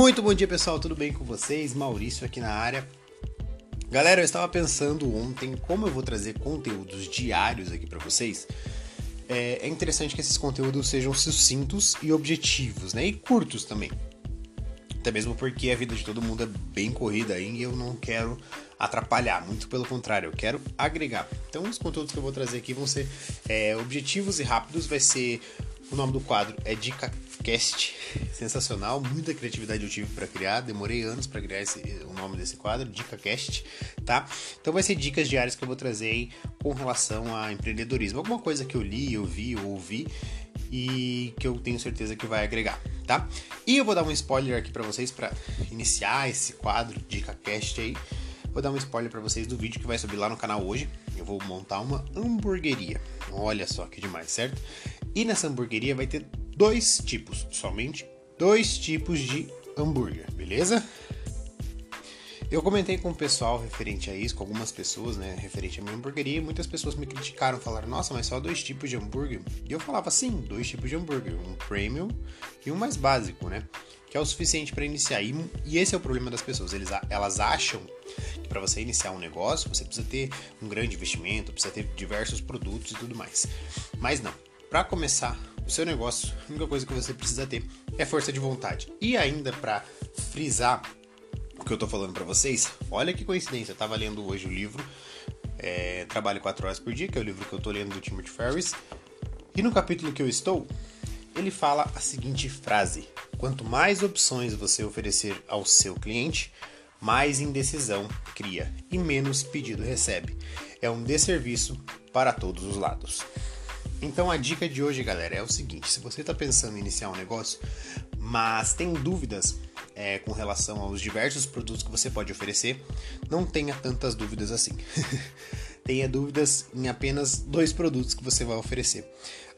Muito bom dia, pessoal. Tudo bem com vocês? Maurício aqui na área. Galera, eu estava pensando ontem como eu vou trazer conteúdos diários aqui para vocês. É, é, interessante que esses conteúdos sejam sucintos e objetivos, né? E curtos também. Até mesmo porque a vida de todo mundo é bem corrida aí e eu não quero atrapalhar, muito pelo contrário, eu quero agregar. Então, os conteúdos que eu vou trazer aqui vão ser é, objetivos e rápidos. Vai ser o nome do quadro é Dica Cast, sensacional, muita criatividade eu tive para criar, demorei anos para criar esse, o nome desse quadro, Dica Cast, tá? Então vai ser dicas diárias que eu vou trazer aí com relação a empreendedorismo, alguma coisa que eu li, eu vi, eu ouvi e que eu tenho certeza que vai agregar, tá? E eu vou dar um spoiler aqui para vocês para iniciar esse quadro Dica Cast aí. Vou dar um spoiler para vocês do vídeo que vai subir lá no canal hoje. Eu vou montar uma hamburgueria. Olha só que demais, certo? E nessa hamburgueria vai ter dois tipos, somente dois tipos de hambúrguer, beleza? Eu comentei com o pessoal referente a isso, com algumas pessoas, né, referente à minha hamburgueria, e muitas pessoas me criticaram, falaram, nossa, mas só dois tipos de hambúrguer? E eu falava, sim, dois tipos de hambúrguer, um premium e um mais básico, né, que é o suficiente para iniciar. E, e, esse é o problema das pessoas, Eles, elas acham para você iniciar um negócio, você precisa ter um grande investimento, precisa ter diversos produtos e tudo mais. Mas não, para começar o seu negócio, a única coisa que você precisa ter é força de vontade. E ainda para frisar o que eu tô falando para vocês, olha que coincidência, eu tava lendo hoje o livro é, Trabalho 4 Horas por Dia, que é o livro que eu tô lendo do Timothy Ferris, e no capítulo que eu estou, ele fala a seguinte frase: Quanto mais opções você oferecer ao seu cliente, mais indecisão cria e menos pedido recebe. É um desserviço para todos os lados. Então a dica de hoje, galera, é o seguinte: se você está pensando em iniciar um negócio, mas tem dúvidas é, com relação aos diversos produtos que você pode oferecer, não tenha tantas dúvidas assim. tenha dúvidas em apenas dois produtos que você vai oferecer.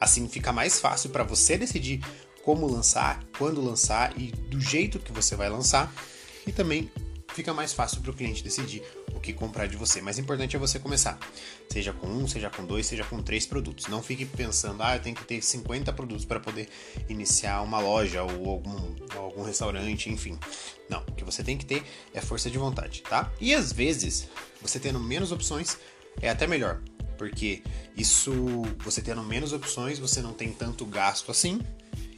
Assim fica mais fácil para você decidir como lançar, quando lançar e do jeito que você vai lançar, e também fica mais fácil para o cliente decidir o que comprar de você. Mas o importante é você começar. Seja com um, seja com dois, seja com três produtos. Não fique pensando, ah, eu tenho que ter 50 produtos para poder iniciar uma loja ou algum, algum restaurante, enfim. Não, o que você tem que ter é força de vontade, tá? E às vezes, você tendo menos opções é até melhor. Porque isso, você tendo menos opções, você não tem tanto gasto assim,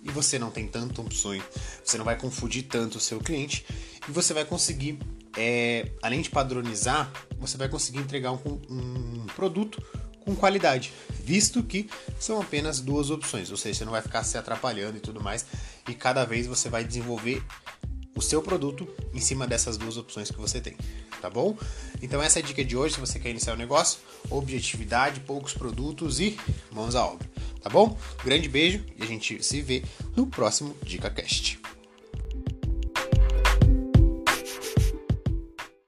e você não tem tantas opções, você não vai confundir tanto o seu cliente e você vai conseguir, é, além de padronizar, você vai conseguir entregar um, um produto com qualidade, visto que são apenas duas opções, ou seja, você não vai ficar se atrapalhando e tudo mais, e cada vez você vai desenvolver o seu produto em cima dessas duas opções que você tem, tá bom? Então essa é a dica de hoje, se você quer iniciar um negócio, objetividade, poucos produtos e mãos à obra, tá bom? Grande beijo e a gente se vê no próximo DicaCast.